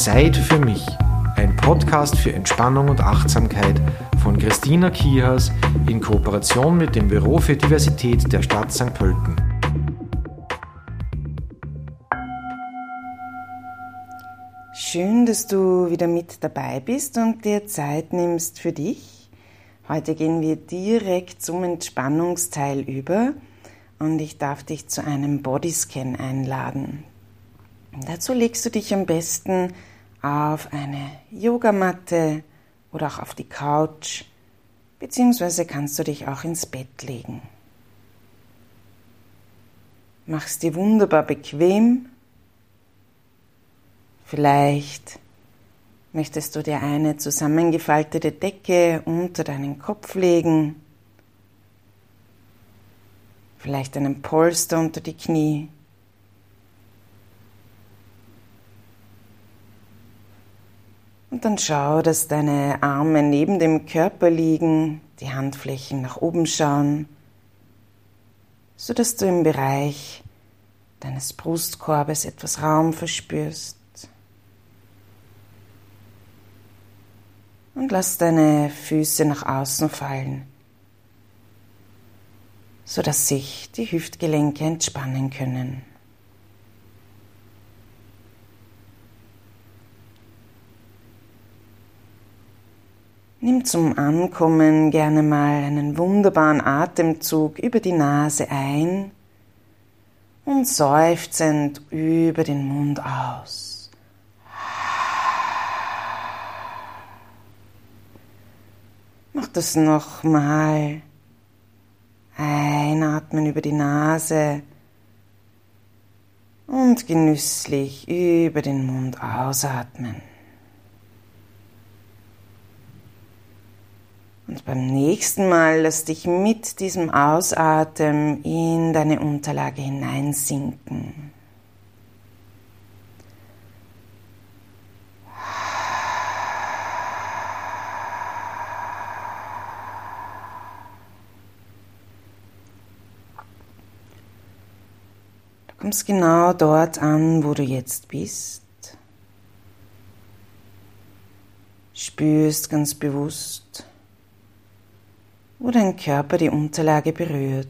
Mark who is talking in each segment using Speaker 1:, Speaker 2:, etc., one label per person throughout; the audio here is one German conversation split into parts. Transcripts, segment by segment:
Speaker 1: Zeit für mich. Ein Podcast für Entspannung und Achtsamkeit von Christina Kihas in Kooperation mit dem Büro für Diversität der Stadt St. Pölten.
Speaker 2: Schön, dass du wieder mit dabei bist und dir Zeit nimmst für dich. Heute gehen wir direkt zum Entspannungsteil über und ich darf dich zu einem Bodyscan einladen. Dazu legst du dich am besten auf eine Yogamatte oder auch auf die Couch, beziehungsweise kannst du dich auch ins Bett legen. Mach's dir wunderbar bequem. Vielleicht möchtest du dir eine zusammengefaltete Decke unter deinen Kopf legen, vielleicht einen Polster unter die Knie. Und dann schau, dass deine Arme neben dem Körper liegen, die Handflächen nach oben schauen, sodass du im Bereich deines Brustkorbes etwas Raum verspürst. Und lass deine Füße nach außen fallen, sodass sich die Hüftgelenke entspannen können. Nimm zum Ankommen gerne mal einen wunderbaren Atemzug über die Nase ein und seufzend über den Mund aus. Mach das nochmal. Einatmen über die Nase und genüsslich über den Mund ausatmen. Und beim nächsten Mal lass dich mit diesem Ausatmen in deine Unterlage hineinsinken. Du kommst genau dort an, wo du jetzt bist. Spürst ganz bewusst, wo dein Körper die Unterlage berührt.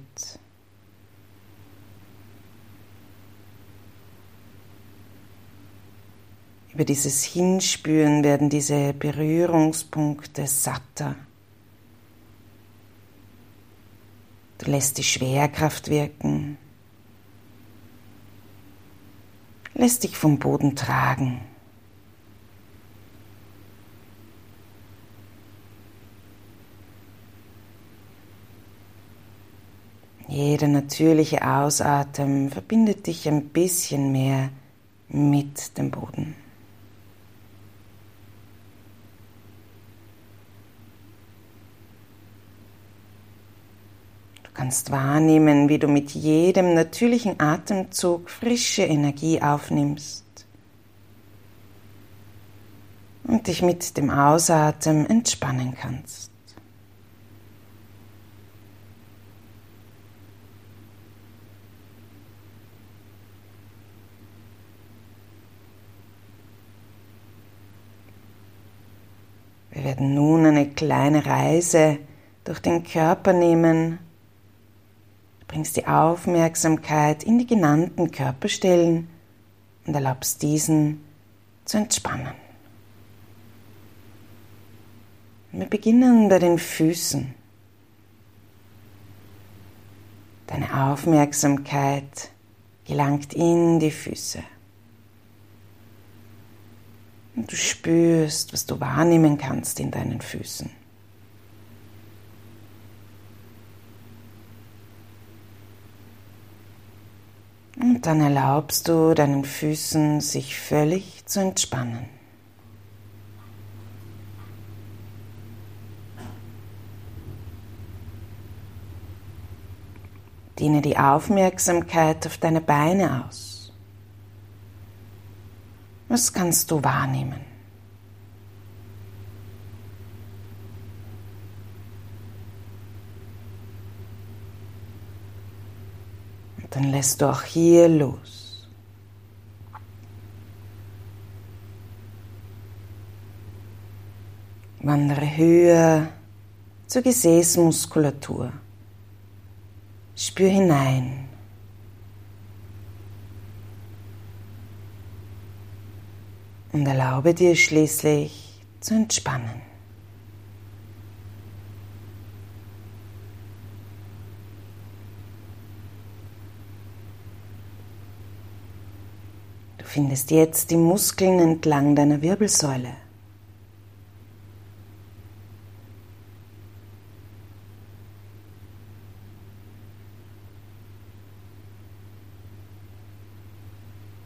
Speaker 2: Über dieses Hinspüren werden diese Berührungspunkte satter. Du lässt die Schwerkraft wirken, lässt dich vom Boden tragen. Jeder natürliche Ausatmen verbindet dich ein bisschen mehr mit dem Boden. Du kannst wahrnehmen, wie du mit jedem natürlichen Atemzug frische Energie aufnimmst und dich mit dem Ausatmen entspannen kannst. Wir werden nun eine kleine Reise durch den Körper nehmen. Du bringst die Aufmerksamkeit in die genannten Körperstellen und erlaubst diesen zu entspannen. Wir beginnen bei den Füßen. Deine Aufmerksamkeit gelangt in die Füße. Und du spürst, was du wahrnehmen kannst in deinen Füßen. Und dann erlaubst du deinen Füßen, sich völlig zu entspannen. Dehne die Aufmerksamkeit auf deine Beine aus. Was kannst du wahrnehmen? Und dann lässt du auch hier los. Wandere höher zur Gesäßmuskulatur. Spür hinein. Und erlaube dir schließlich zu entspannen. Du findest jetzt die Muskeln entlang deiner Wirbelsäule.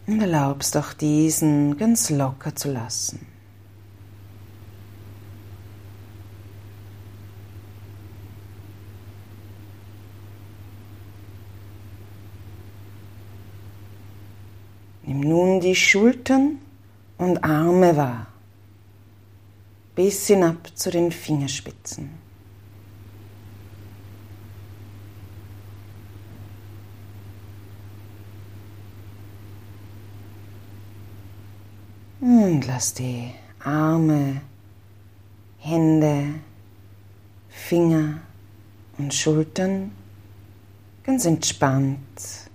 Speaker 2: Und erlaubst auch diesen ganz locker zu lassen. Nimm nun die Schultern und Arme wahr, bis hinab zu den Fingerspitzen. Und lass die Arme, Hände, Finger und Schultern ganz entspannt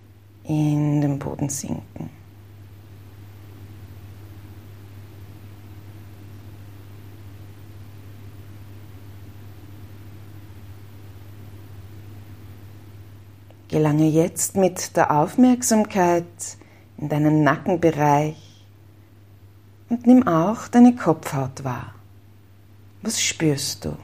Speaker 2: in den Boden sinken. Gelange jetzt mit der Aufmerksamkeit in deinen Nackenbereich und nimm auch deine Kopfhaut wahr. Was spürst du?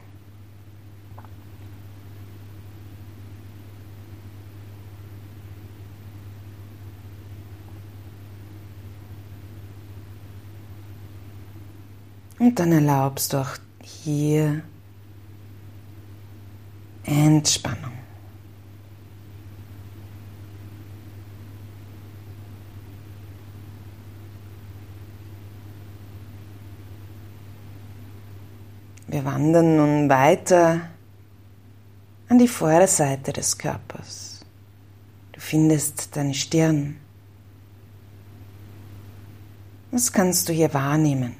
Speaker 2: Und dann erlaubst du auch hier Entspannung. Wir wandern nun weiter an die Vorderseite des Körpers. Du findest deine Stirn. Was kannst du hier wahrnehmen?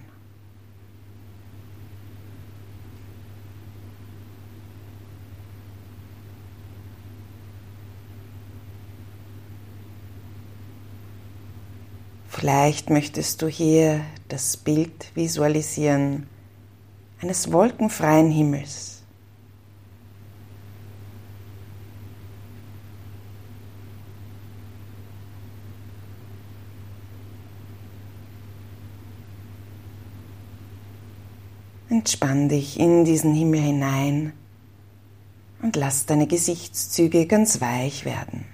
Speaker 2: Vielleicht möchtest du hier das Bild visualisieren eines wolkenfreien Himmels. Entspann dich in diesen Himmel hinein und lass deine Gesichtszüge ganz weich werden.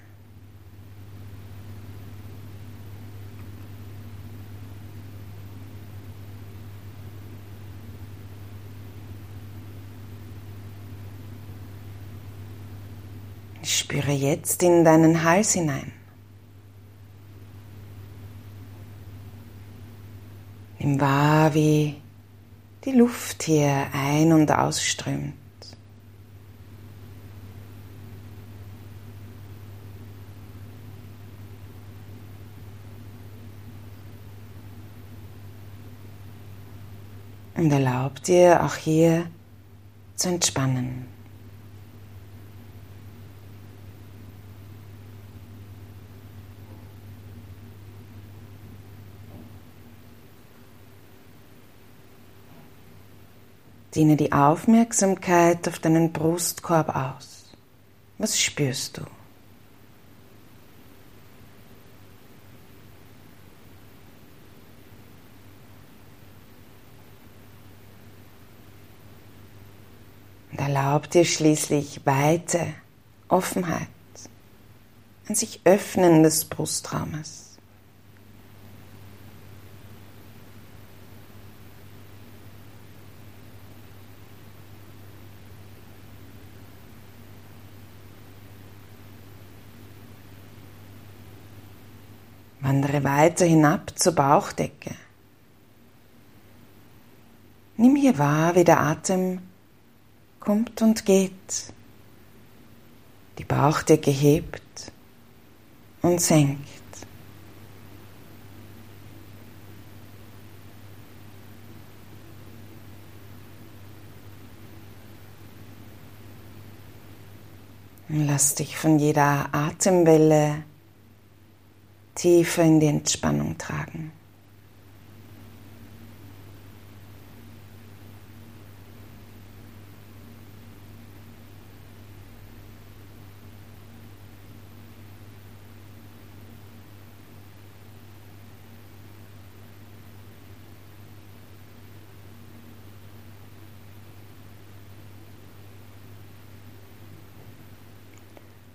Speaker 2: Spüre jetzt in deinen Hals hinein. Nimm wahr, wie die Luft hier ein- und ausströmt. Und erlaub dir auch hier zu entspannen. Dehne die Aufmerksamkeit auf deinen Brustkorb aus. Was spürst du? Und erlaub dir schließlich Weite, Offenheit, ein sich öffnen des Brustraumes. Haare weiter hinab zur Bauchdecke. Nimm hier wahr, wie der Atem kommt und geht. Die Bauchdecke hebt und senkt. Lass dich von jeder Atemwelle tiefer in die Entspannung tragen.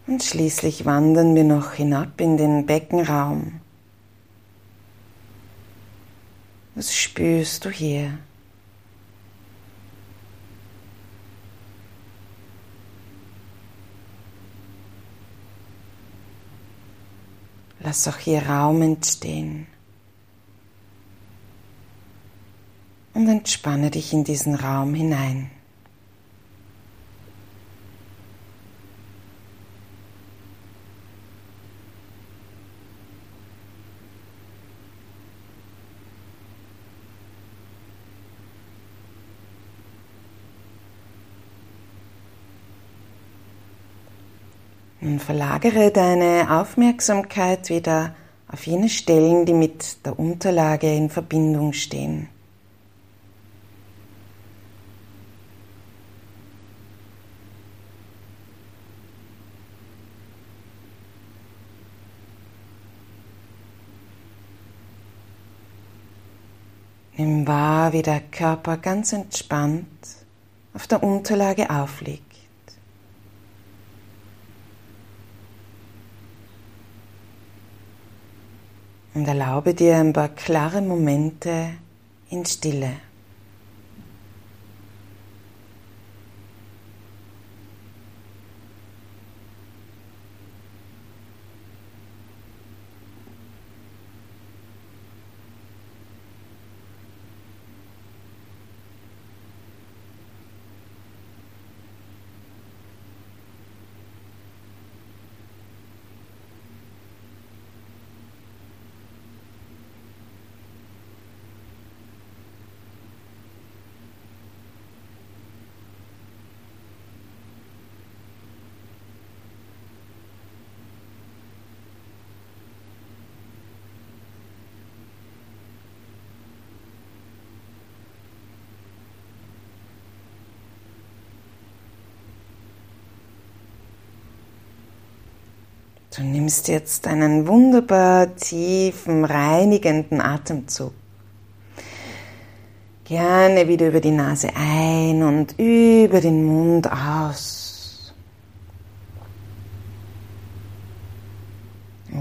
Speaker 2: Und schließlich wandern wir noch hinab in den Beckenraum. Was spürst du hier? Lass auch hier Raum entstehen. Und entspanne dich in diesen Raum hinein. Nun verlagere deine Aufmerksamkeit wieder auf jene Stellen, die mit der Unterlage in Verbindung stehen. Nimm wahr, wie der Körper ganz entspannt auf der Unterlage aufliegt. Und erlaube dir ein paar klare Momente in Stille. Du nimmst jetzt einen wunderbar tiefen, reinigenden Atemzug. Gerne wieder über die Nase ein und über den Mund aus.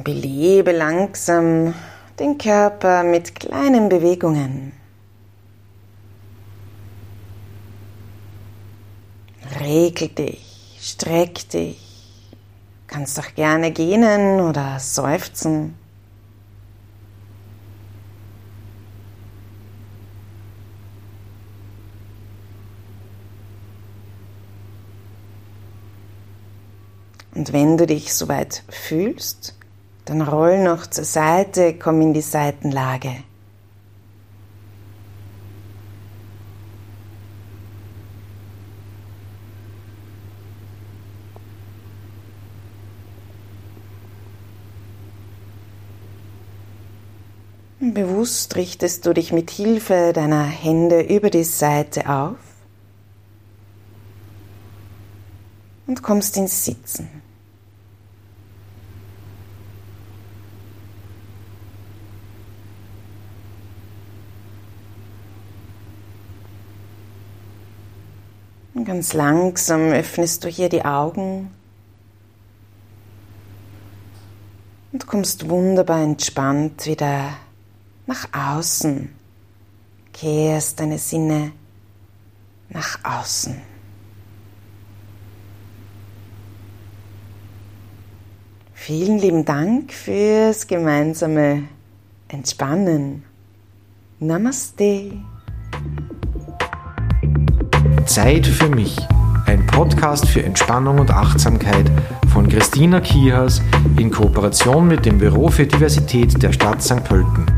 Speaker 2: Belebe langsam den Körper mit kleinen Bewegungen. Regel dich, streck dich. Kannst doch gerne gähnen oder seufzen. Und wenn du dich soweit fühlst, dann roll noch zur Seite, komm in die Seitenlage. Bewusst richtest du dich mit Hilfe deiner Hände über die Seite auf und kommst ins Sitzen. Ganz langsam öffnest du hier die Augen und kommst wunderbar entspannt wieder nach außen. Kehrst deine Sinne nach außen. Vielen lieben Dank fürs gemeinsame Entspannen. Namaste.
Speaker 1: Zeit für mich. Ein Podcast für Entspannung und Achtsamkeit von Christina Kihas in Kooperation mit dem Büro für Diversität der Stadt St. Pölten.